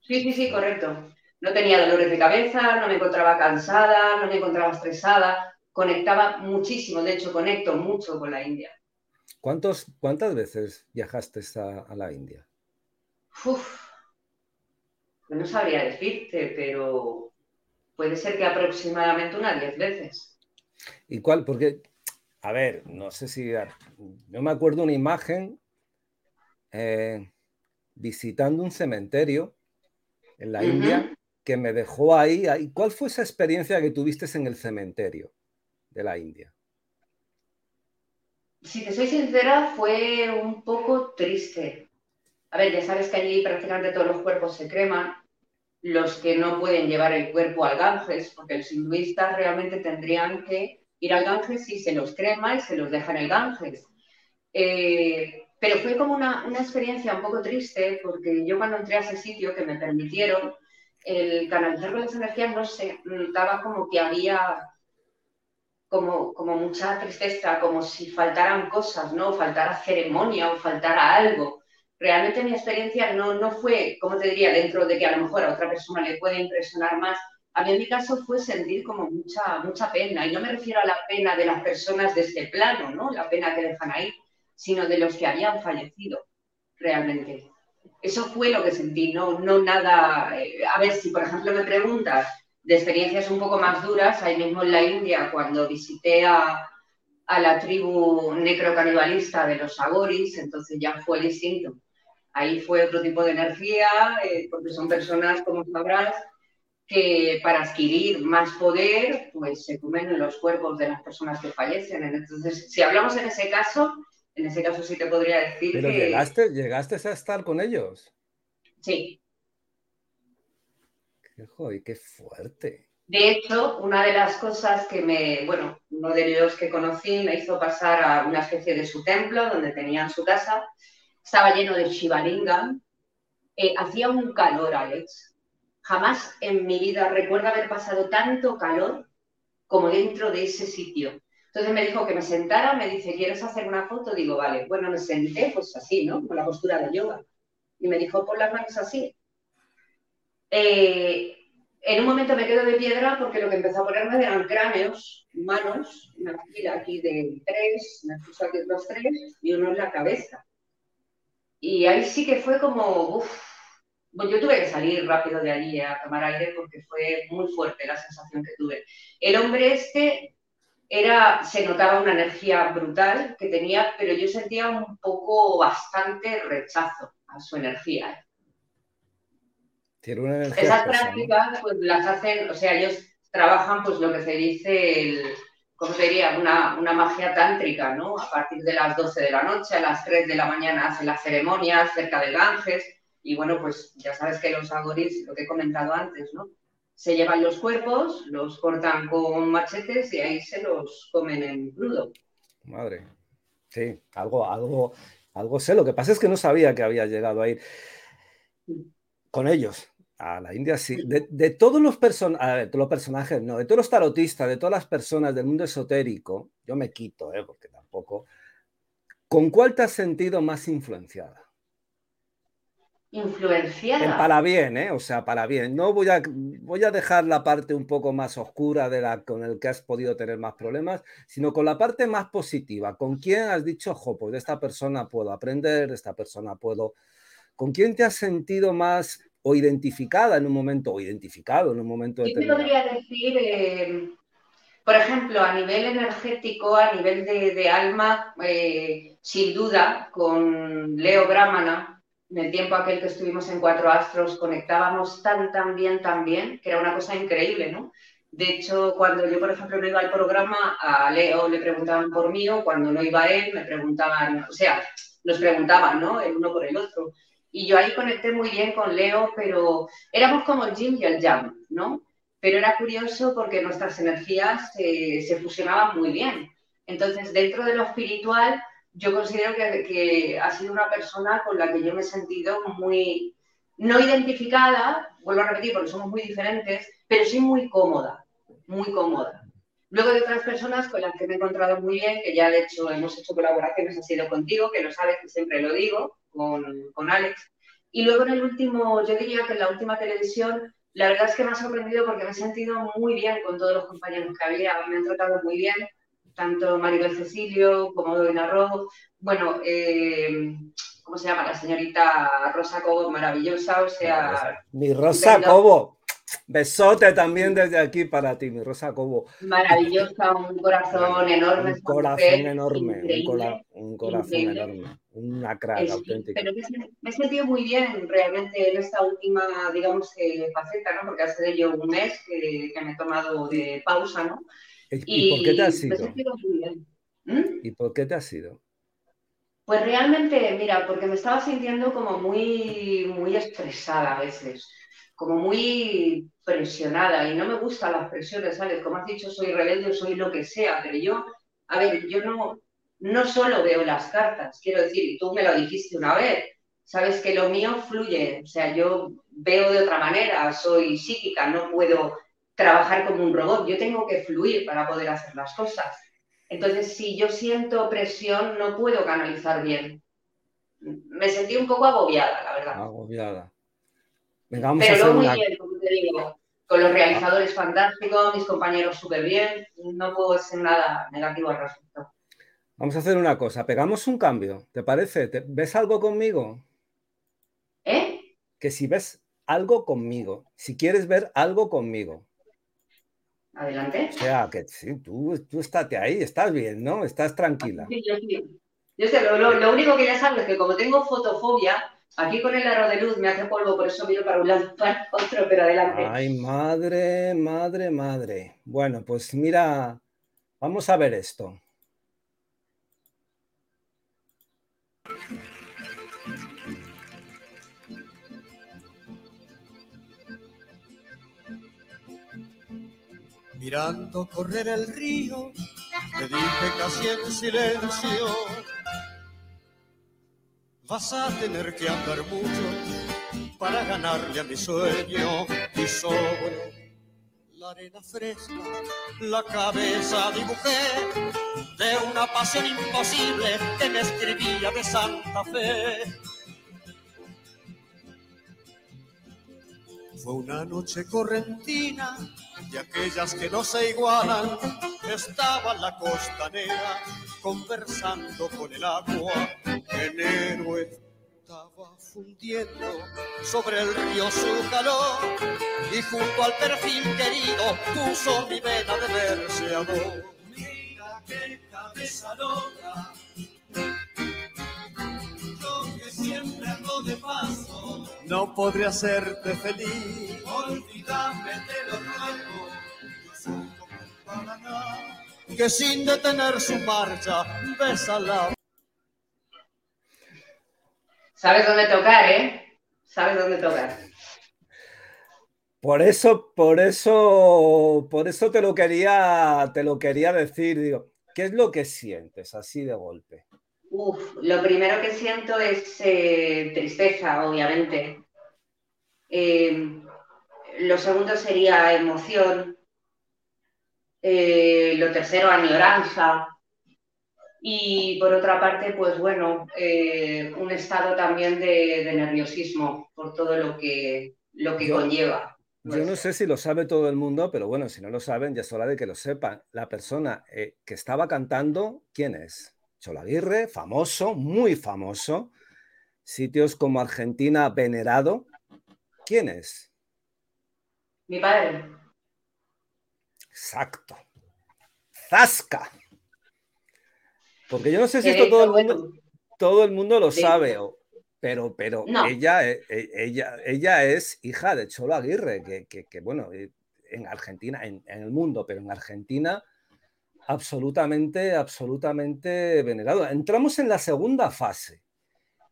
Sí, sí, sí, correcto. No tenía dolores de cabeza, no me encontraba cansada, no me encontraba estresada conectaba muchísimo, de hecho conecto mucho con la India. ¿Cuántos, ¿Cuántas veces viajaste a, la India? Uf, no sabría decirte, pero puede ser que aproximadamente unas 10 veces. ¿Y cuál? Porque, a ver, no sé si... Yo me acuerdo una imagen eh, visitando un cementerio en la India que me dejó ahí, ahí. ¿Cuál fue esa experiencia que tuviste en el cementerio? de la India? Si te soy sincera, fue un poco triste. A ver, ya sabes que allí prácticamente todos los cuerpos se creman, los que no pueden llevar el cuerpo al Ganges, porque los hinduistas realmente tendrían que ir al Ganges y se los crema y se los deja en el Ganges. Eh, pero fue como una, una, experiencia un poco triste, porque yo cuando entré a ese sitio que me permitieron, el canalizar las energías, no sé, notaba como que había como, como mucha tristeza, como si faltaran cosas, ¿no? Faltara ceremonia o faltara algo. Realmente mi experiencia no, no fue, como te diría, dentro de que a lo mejor a otra persona le puede impresionar más, a mí en mi caso fue sentir como mucha, mucha pena, y no me refiero a la pena de las personas de este plano, ¿no? La pena que dejan ahí, sino de los que habían fallecido, realmente. Eso fue lo que sentí, no, no nada. Eh, a ver, si por ejemplo me preguntas de experiencias un poco más duras, ahí mismo en la India, cuando visité a, la tribu necrocanibalista de los agoris, entonces ya fue distinto. Ahí fue otro tipo de energía, eh, porque son personas, como sabrás, que para adquirir más poder, pues se comen los cuerpos de las personas que fallecen. Entonces, si hablamos en ese caso, en ese caso sí te podría decir Pero que... llegaste, llegaste a estar con ellos. Sí, Joder, qué fuerte. De hecho, una de las cosas que me, bueno, uno de ellos que conocí me hizo pasar a una especie de su templo donde tenían su casa. Estaba lleno de Shivalingam. Eh, hacía un calor, Alex. Jamás en mi vida recuerdo haber pasado tanto calor como dentro de ese sitio. Entonces me dijo que me sentara, me dice, ¿quieres hacer una foto? Digo, vale. Bueno, me senté, pues así, ¿no? Con la postura de yoga. Y me dijo, pon las manos así. Eh, en un momento me quedo de piedra porque lo que empezó a ponerme eran cráneos humanos, una fila aquí de tres, me puso aquí los tres y uno en la cabeza. Y ahí sí que fue como, uff, bueno, yo tuve que salir rápido de allí a tomar aire porque fue muy fuerte la sensación que tuve. El hombre este era, se notaba una energía brutal que tenía, pero yo sentía un poco bastante rechazo a su energía. Esas prácticas pues las hacen, o sea, ellos trabajan pues lo que se dice el, ¿cómo sería? Una, una, magia tántrica, ¿no? A partir de las 12 de la noche, a las 3 de la mañana hacen las ceremonias cerca del Ganges Y bueno, pues ya sabes que los agoris, lo que he comentado antes, ¿no? Se llevan los cuerpos, los cortan con machetes y ahí se los comen en crudo. Madre. Sí, algo, algo, algo sé. Lo que pasa es que no sabía que había llegado a ir con ellos. A la India sí. De, todos los, los personajes, no, de todos los tarotistas, de todas las personas del mundo esotérico, yo me quito, ¿eh? porque tampoco. ¿Con cuál te has sentido más influenciada? Influenciada. Para bien, ¿eh? O sea, para bien. No voy a, voy a dejar la parte un poco más oscura de la con el que has podido tener más problemas, sino con la parte más positiva. ¿Con quién has dicho, jo, pues de esta persona puedo aprender, de esta persona puedo... ¿Con quién te has sentido más o identificada en un momento, o identificado en un momento Yo te podría decir, eh, por ejemplo, a nivel energético, a nivel de, alma, eh, sin duda, con Leo Brahmana, en el tiempo aquel que estuvimos en Cuatro Astros, conectábamos tan, tan bien, tan bien, que era una cosa increíble, ¿no? De hecho, cuando yo, por ejemplo, no iba al programa, a Leo le preguntaban por mí, o cuando no iba él, me preguntaban, o sea, nos preguntaban, ¿no? El uno por el otro. Y yo ahí conecté muy bien con Leo, pero éramos como el Jim y el Jam, ¿no? Pero era curioso porque nuestras energías se fusionaban muy bien. Entonces, dentro de lo espiritual, yo considero que, ha sido una persona con la que yo me he sentido muy, no identificada, vuelvo a repetir porque somos muy diferentes, pero sí muy cómoda, muy cómoda. Luego de otras personas con las que me he encontrado muy bien, que ya de hecho hemos hecho colaboraciones, ha sido contigo, que lo sabes que siempre lo digo, con, con Alex. Y luego en el último, yo diría que en la última televisión, la verdad es que me ha sorprendido porque me he sentido muy bien con todos los compañeros que había, me han tratado muy bien tanto Maribel Cecilio como Dona Rojo. Bueno, eh, ¿cómo se llama? La señorita Rosa Cobo, maravillosa, o sea... Mi Rosa Cobo, besote también desde aquí para ti, mi Rosa Cobo. Maravillosa, un corazón enorme. Un corazón enorme, un, corazón enorme, una crack auténtica. Pero me, he sentido muy bien realmente en esta última, digamos, eh, faceta, ¿no? Porque hace yo un mes que, que me he tomado de pausa, ¿no? ¿Y, por qué te has ido? ¿Mm? ¿Y por qué te has ido? Pues realmente, mira, porque me estaba sintiendo como muy, muy estresada a veces, como muy presionada y no me gustan las presiones, ¿sabes? Como has dicho, soy rebelde, soy lo que sea, pero yo, a ver, yo no, no solo veo las cartas, quiero decir, y tú me lo dijiste una vez, sabes que lo mío fluye, o sea, yo veo de otra manera, soy psíquica, no puedo trabajar como un robot, yo tengo que fluir para poder hacer las cosas. Entonces, si yo siento presión, no puedo canalizar bien. Me sentí un poco agobiada, la verdad. Agobiada. Pero luego muy bien, como te digo, con los realizadores fantásticos, mis compañeros súper bien, no puedo decir nada negativo al respecto. Vamos a hacer una cosa, pegamos un cambio, ¿te parece? ¿Ves algo conmigo? ¿Eh? Que si ves algo conmigo, si quieres ver algo conmigo. Adelante. O sea, que sí, tú, tú estate ahí, estás bien, ¿no? Estás tranquila. Sí, yo sí. Yo sé, lo, único que ya sabes es que como tengo fotofobia, aquí con el aro de luz me hace polvo, por eso miro para un lado para otro, pero adelante. Ay, madre, madre, madre. Bueno, pues mira, vamos a ver esto. Mirando correr el río, te dije casi en silencio, vas a tener que andar mucho para ganarle a mi sueño y sobre la arena fresca, la cabeza dibujé de una pasión imposible que me escribía de Santa Fe. Fue una noche correntina de aquellas que no se igualan. Estaba la costanera conversando con el agua. Enero estaba fundiendo sobre el río su calor y junto al perfil querido puso mi vena de verseador. Mira qué cabeza loca No podré hacerte feliz. Olvídame, te lo ruego. Yo soy como un que sin detener su marcha besa la. ¿Sabes dónde tocar, eh? sabes dónde tocar. Por eso, por eso, por eso te lo quería, te lo quería decir. Digo, ¿qué es lo que sientes así de golpe? Uf, lo primero que siento es eh, tristeza, obviamente. Eh, lo segundo sería emoción. Eh, lo tercero, añoranza. Y por otra parte, pues bueno, un estado también de, nerviosismo por todo lo que, lo que conlleva. Yo no sé si lo sabe todo el mundo, pero bueno, si no lo saben, ya es hora de que lo sepan. La persona que estaba cantando, ¿quién es? Cholaguirre, famoso, muy famoso. Sitios como Argentina, venerado. ¿Quién es? Mi padre. Exacto. Zasca. Porque yo no sé si esto todo el mundo, todo el mundo lo sabe, pero, pero ella, e, e, ella, ella es hija de Cholo Aguirre, que, bueno, eh, en Argentina, en, el mundo, pero en Argentina absolutamente, absolutamente venerado. Entramos en la segunda fase.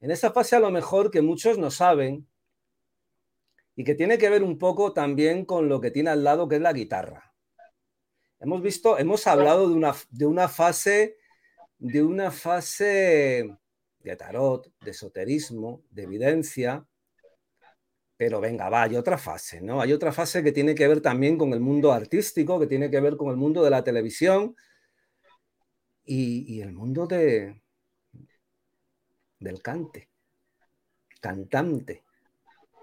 En esa fase a lo mejor que muchos no saben y que tiene que ver un poco también con lo que tiene al lado, que es la guitarra. Hemos visto, hemos hablado de una, de una fase, de una fase de tarot, de esoterismo, de evidencia, pero venga, va, hay otra fase, ¿no? Hay otra fase que tiene que ver también con el mundo artístico, que tiene que ver con el mundo de la televisión y, el mundo de, del cante, cantante.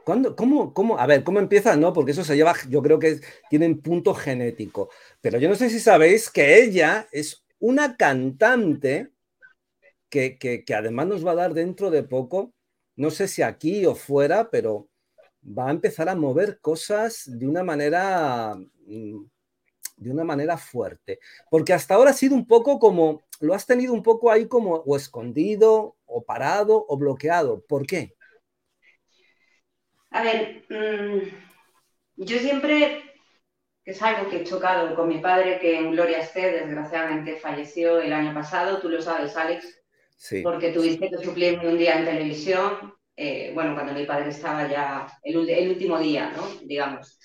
¿Cuándo, cómo, cómo, a ver, ¿cómo empieza? No, porque eso se lleva, yo creo que tiene un punto genético. Pero yo no sé si sabéis que ella es una cantante que, que, que además nos va a dar dentro de poco, no sé si aquí o fuera, pero va a empezar a mover cosas de una manera mm, de una manera fuerte, porque hasta ahora ha sido un poco como, lo has tenido un poco ahí como o escondido, o parado, o bloqueado. ¿Por qué? A ver, mm, yo siempre, que es algo que he chocado con mi padre, que en Gloria esté, desgraciadamente falleció el año pasado, tú lo sabes, Alex, sí. porque tuviste que suplirme un día en televisión, eh, bueno, cuando mi padre estaba ya el, último día, ¿no? Digamos.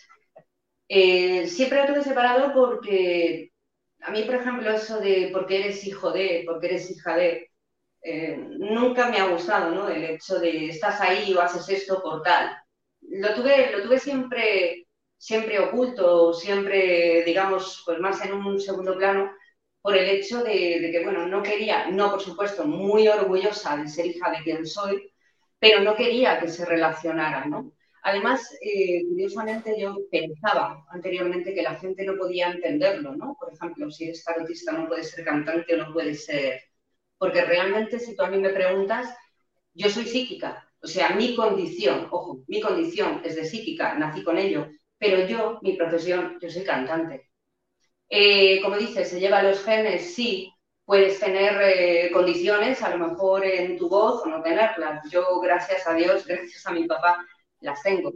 Eh, siempre lo tuve separado porque a mí, por ejemplo, eso de porque eres hijo de, porque eres hija de, eh, nunca me ha gustado, ¿no? El hecho de estás ahí o haces esto por tal. Lo tuve, lo tuve siempre, siempre oculto, siempre, digamos, pues más en un segundo plano, por el hecho de, de que, bueno, no quería, no, por supuesto, muy orgullosa de ser hija de quien soy, pero no quería que se relacionaran, ¿no? Además, eh, curiosamente yo pensaba anteriormente que la gente no podía entenderlo, ¿no? Por ejemplo, si eres tarotista no puede ser cantante o no puede ser... Porque realmente, si tú a mí me preguntas, yo soy psíquica. O sea, mi condición, ojo, mi condición es de psíquica, nací con ello, pero yo, mi profesión, yo soy cantante. Eh, como dices, se lleva los genes, sí, puedes tener eh, condiciones, a lo mejor en tu voz o no tenerlas. Yo, gracias a Dios, gracias a mi papá, las tengo.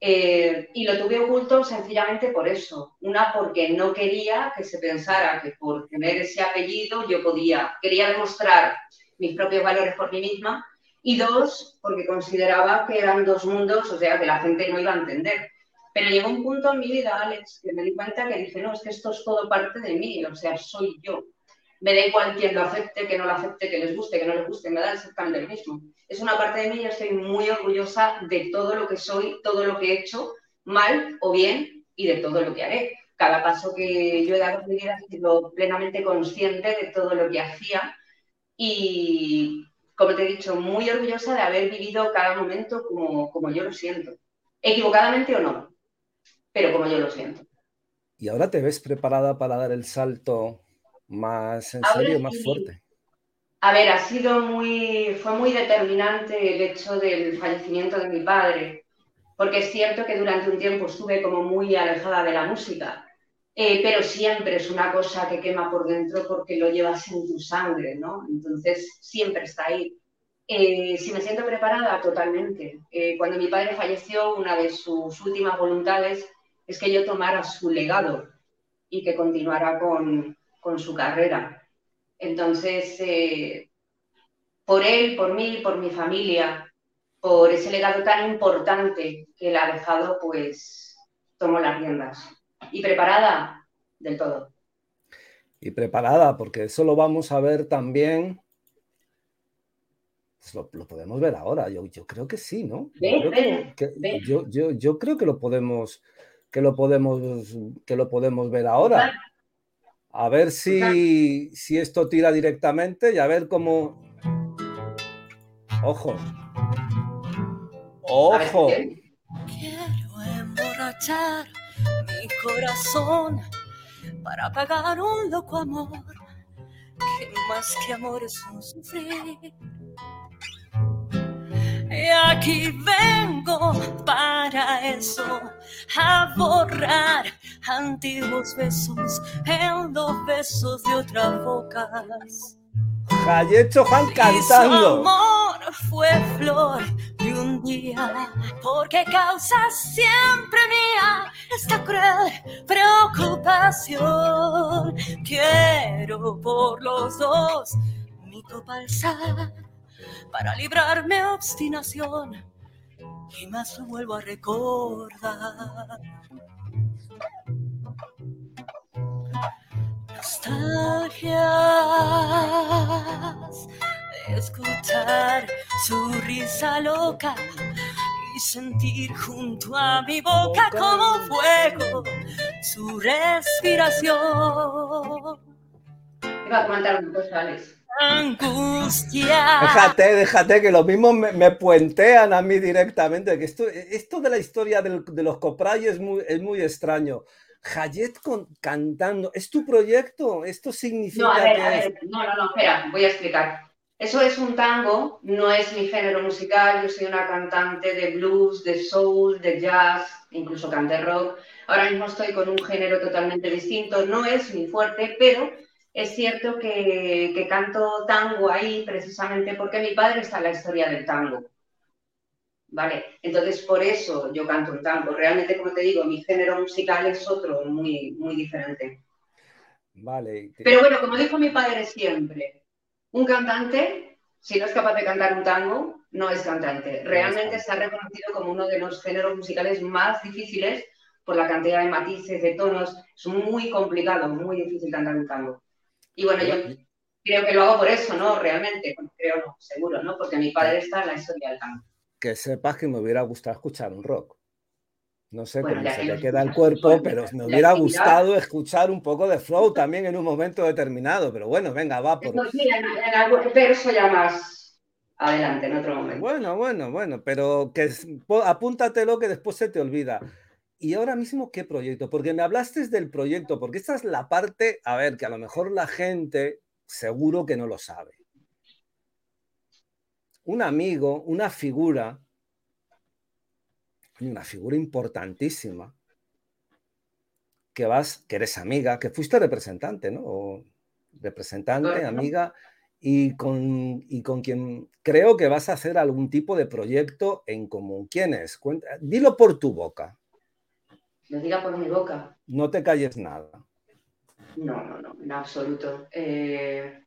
Eh, y lo tuve oculto sencillamente por eso. Una, porque no quería que se pensara que por tener ese apellido yo podía, quería demostrar mis propios valores por mí misma. Y dos, porque consideraba que eran dos mundos, o sea, que la gente no iba a entender. Pero llegó un punto en mi vida, Alex, que me di cuenta que dije, no, es que esto es todo parte de mí, o sea, soy yo me da igual quién lo acepte, que no lo acepte, que les guste, que no les guste, me da exactamente lo mismo. Es una parte de mí y estoy muy orgullosa de todo lo que soy, todo lo que he hecho, mal o bien, y de todo lo que haré. Cada paso que yo he dado en mi he sido plenamente consciente de todo lo que hacía y, como te he dicho, muy orgullosa de haber vivido cada momento como, como yo lo siento. Equivocadamente o no, pero como yo lo siento. ¿Y ahora te ves preparada para dar el salto más en serio, más fuerte. A ver, ha sido muy, fue muy determinante el hecho del fallecimiento de mi padre, porque es cierto que durante un tiempo estuve como muy alejada de la música, eh, pero siempre es una cosa que quema por dentro porque lo llevas en tu sangre, ¿no? Entonces siempre está ahí. Eh, si me siento preparada, totalmente. Eh, cuando mi padre falleció, una de sus últimas voluntades es que yo tomara su legado y que continuara con, con su carrera. Entonces, eh, por él, por mí, por mi familia, por ese legado tan importante que le ha dejado, pues tomo las riendas. Y preparada del todo. Y preparada, porque eso lo vamos a ver también. Pues lo, podemos ver ahora, yo, yo creo que sí, ¿no? yo, yo, yo, creo que lo podemos, que lo podemos, que lo podemos ver ahora. A ver si, si esto tira directamente y a ver cómo. Ojo. Ojo. Quiero emborrachar mi corazón para pagar un loco amor que más que amor es un sufrir. Y aquí vengo para eso, a borrar antiguos besos en los besos de otras bocas. Jayecho Juan cantando. Y su amor fue flor de un día, porque causa siempre mía esta cruel preocupación. Quiero por los dos mi copa alzar para librarme obstinación y más lo vuelvo a recordar. nostalgias escuchar su risa loca y sentir junto a mi boca como fuego su respiración. Iba a comentar un cosa, Alex. Angustia. Déjate, déjate, que lo mismo me, puentean a mí directamente. Que esto, esto de la historia de los coprayos es muy, es muy extraño. Hayet cantando, ¿es tu proyecto? ¿Esto significa no, que no, no, no, espera, voy a explicar. Eso es un tango, no es mi género musical, yo soy una cantante de blues, de soul, de jazz, incluso canté rock. Ahora mismo estoy con un género totalmente distinto, no es mi fuerte, pero es cierto que, que canto tango ahí precisamente porque mi padre está en la historia del tango. ¿vale? Entonces, por eso yo canto el tango. Realmente, como te digo, mi género musical es otro, muy, muy diferente. Vale. Pero bueno, como dijo mi padre siempre, un cantante, si no es capaz de cantar un tango, no es cantante. Realmente está reconocido como uno de los géneros musicales más difíciles por la cantidad de matices, de tonos. Es muy complicado, muy difícil cantar un tango. Y bueno, yo creo que lo hago por eso, ¿no? Realmente, creo no, seguro, ¿no? Porque mi padre está en la historia del tango que sepas que me hubiera gustado escuchar un rock. No sé cómo se le queda el cuerpo, pero me hubiera gustado escuchar un poco de flow también en un momento determinado. Pero bueno, venga, va por. Pues mira, pero eso ya más adelante, en otro momento. Bueno, bueno, bueno, pero que apúntatelo que después se te olvida. Y ahora mismo, ¿qué proyecto? Porque me hablaste del proyecto, porque esta es la parte, a ver, que a lo mejor la gente seguro que no lo sabe un amigo, una figura, una figura importantísima, que vas, que eres amiga, que fuiste representante, ¿no? representante, amiga, y con, y con quien creo que vas a hacer algún tipo de proyecto en común. ¿Quién es? dilo por tu boca. Lo diga por mi boca. No te calles nada. No, no, no, en absoluto. Eh,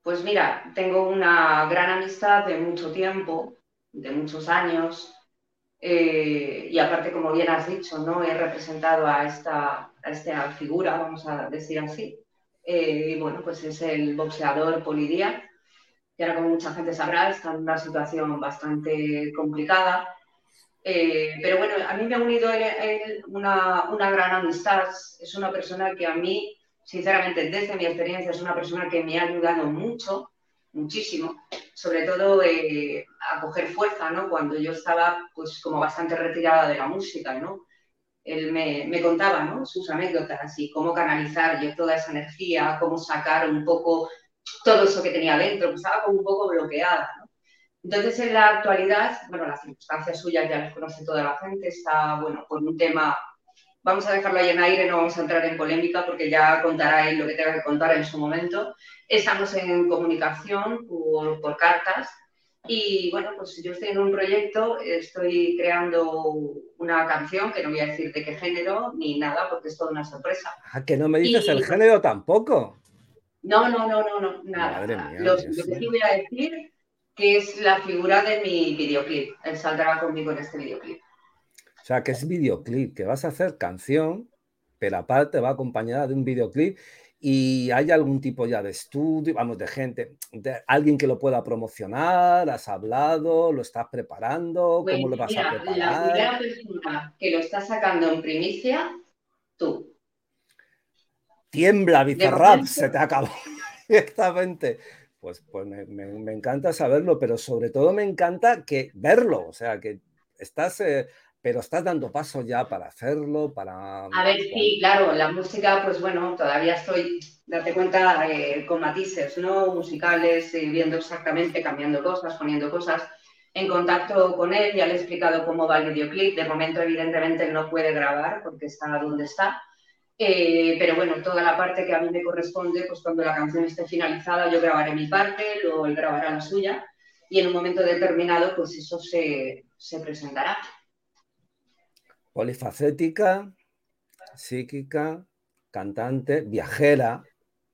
pues mira, tengo una gran amistad de mucho tiempo, de muchos años, eh, y aparte, como bien has dicho, ¿no? he representado a esta, esta figura, vamos a decir así, eh, y bueno, pues es el boxeador Polidía, que ahora como mucha gente sabrá, está en una situación bastante complicada, eh, pero bueno, a mí me ha unido una, una gran amistad, es una persona que a mí sinceramente, desde mi experiencia, es una persona que me ha ayudado mucho, muchísimo, sobre todo eh, a coger fuerza, ¿no? Cuando yo estaba, pues, como bastante retirada de la música, ¿no? Él me, me contaba, ¿no? Sus anécdotas y cómo canalizar yo toda esa energía, cómo sacar un poco todo eso que tenía dentro, que estaba como un poco bloqueada, ¿no? Entonces, en la actualidad, bueno, las circunstancias suyas ya las conoce toda la gente, está, bueno, por un tema vamos a dejarlo ahí en aire, no vamos a entrar en polémica porque ya contará él lo que tenga que contar en su momento. Estamos en comunicación por, cartas y bueno, pues yo estoy en un proyecto, estoy creando una canción que no voy a decir de qué género ni nada porque es toda una sorpresa. Ah, que no me dices el género tampoco. No, no, no, no, no, nada. lo, que sí voy a decir que es la figura de mi videoclip. Él saldrá conmigo en este videoclip. O sea, que es videoclip, que vas a hacer canción, pero aparte va acompañada de un videoclip y hay algún tipo ya de estudio, vamos, de gente, de alguien que lo pueda promocionar, has hablado, lo estás preparando, ¿cómo pues lo vas a preparar? La primera persona que lo está sacando en primicia, tú. Tiembla, Bizarrap, se te acabó (laughs) directamente. Pues, pues me, encanta saberlo, pero sobre todo me encanta que verlo, o sea, que estás eh, pero estás dando pasos ya para hacerlo, para... A ver, sí, claro, la música, pues bueno, todavía estoy, date cuenta, eh, con matices, ¿no? Musicales, eh, viendo exactamente, cambiando cosas, poniendo cosas. En contacto con él, ya le he explicado cómo va el videoclip. De momento, evidentemente, él no puede grabar porque está donde está. Eh, pero bueno, toda la parte que a mí me corresponde, pues cuando la canción esté finalizada, yo grabaré mi parte, luego él grabará la suya y en un momento determinado, pues eso se, se presentará polifacética, psíquica, cantante, viajera,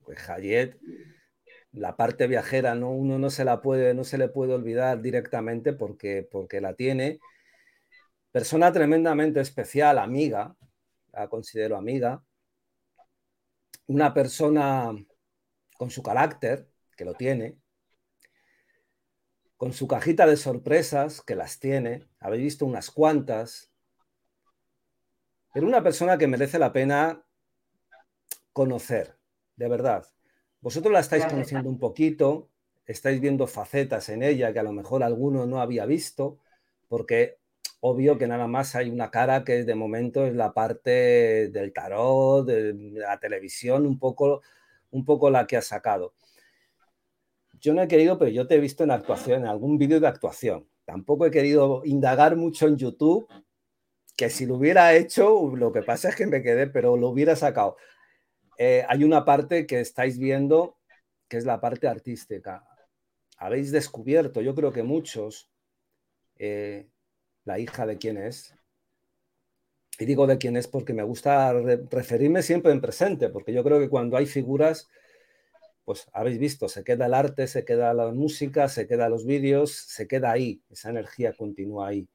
pues Hayet, la parte viajera no, uno no se la puede, no se le puede olvidar directamente porque, porque la tiene. Persona tremendamente especial, amiga, la considero amiga. Una persona con su carácter, que lo tiene, con su cajita de sorpresas, que las tiene, habéis visto unas cuantas, pero una persona que merece la pena conocer, de verdad. Vosotros la estáis conociendo un poquito, estáis viendo facetas en ella que a lo mejor alguno no había visto, porque obvio que nada más hay una cara que de momento es la parte del tarot, de la televisión, un poco, un poco la que ha sacado. Yo no he querido, pero yo te he visto en actuación, en algún vídeo de actuación. Tampoco he querido indagar mucho en YouTube que si lo hubiera hecho, lo que pasa es que me quedé, pero lo hubiera sacado. Eh, hay una parte que estáis viendo, que es la parte artística. Habéis descubierto, yo creo que muchos, eh, la hija de quién es. Y digo de quién es porque me gusta referirme siempre en presente, porque yo creo que cuando hay figuras, pues habéis visto, se queda el arte, se queda la música, se queda los vídeos, se queda ahí, esa energía continúa ahí.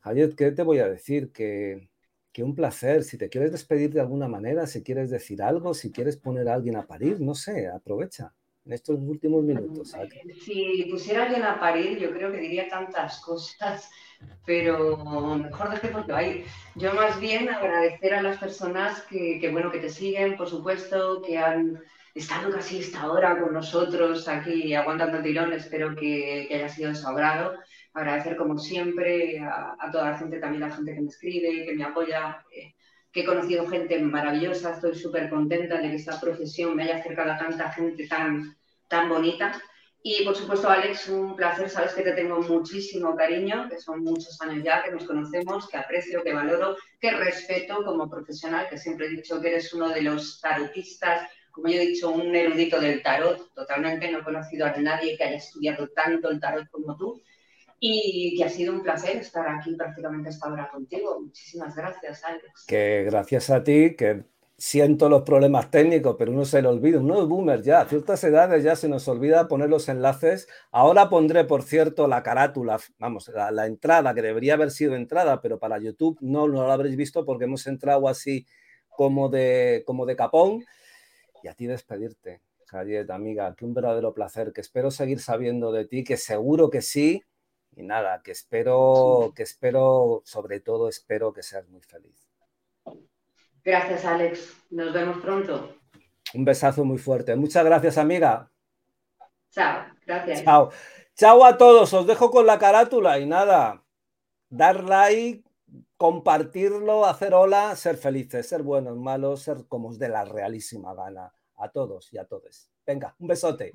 Javier, ¿qué te voy a decir? Que, un placer. Si te quieres despedir de alguna manera, si quieres decir algo, si quieres poner a alguien a parir, no sé, aprovecha en estos últimos minutos. Si pusiera a alguien a parir, yo creo que diría tantas cosas, pero mejor dejé porque hay. Yo más bien agradecer a las personas que, bueno, que te siguen, por supuesto, que han estado casi esta hora con nosotros aquí aguantando el tirón. Espero que, que haya sido desahobrado agradecer como siempre a, toda la gente, también a la gente que me escribe, que me apoya, eh, que he conocido gente maravillosa, estoy súper contenta de que esta profesión me haya acercado a tanta gente tan, tan bonita. Y por supuesto, Alex, un placer, sabes que te tengo muchísimo cariño, que son muchos años ya que nos conocemos, que aprecio, que valoro, que respeto como profesional, que siempre he dicho que eres uno de los tarotistas, como yo he dicho, un erudito del tarot, totalmente no he conocido a nadie que haya estudiado tanto el tarot como tú y que ha sido un placer estar aquí prácticamente esta hora contigo. Muchísimas gracias, Alex. Que gracias a ti, que siento los problemas técnicos, pero uno se le olvida, uno es boomer ya, a ciertas edades ya se nos olvida poner los enlaces. Ahora pondré, por cierto, la carátula, vamos, la, entrada, que debería haber sido entrada, pero para YouTube no, no la habréis visto porque hemos entrado así como de, como de capón. Y a ti despedirte, Javier, amiga, que un verdadero placer, que espero seguir sabiendo de ti, que seguro que sí, y nada, que espero, que espero, sobre todo espero que seas muy feliz. Gracias, Alex. Nos vemos pronto. Un besazo muy fuerte. Muchas gracias, amiga. Chao, gracias. Chao. Chao a todos. Os dejo con la carátula y nada. Dar like, compartirlo, hacer hola, ser felices, ser buenos, malos, ser como os dé la realísima gana. A todos y a todos. Venga, un besote.